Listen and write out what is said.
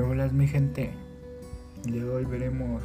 Hola mi gente. El de hoy veremos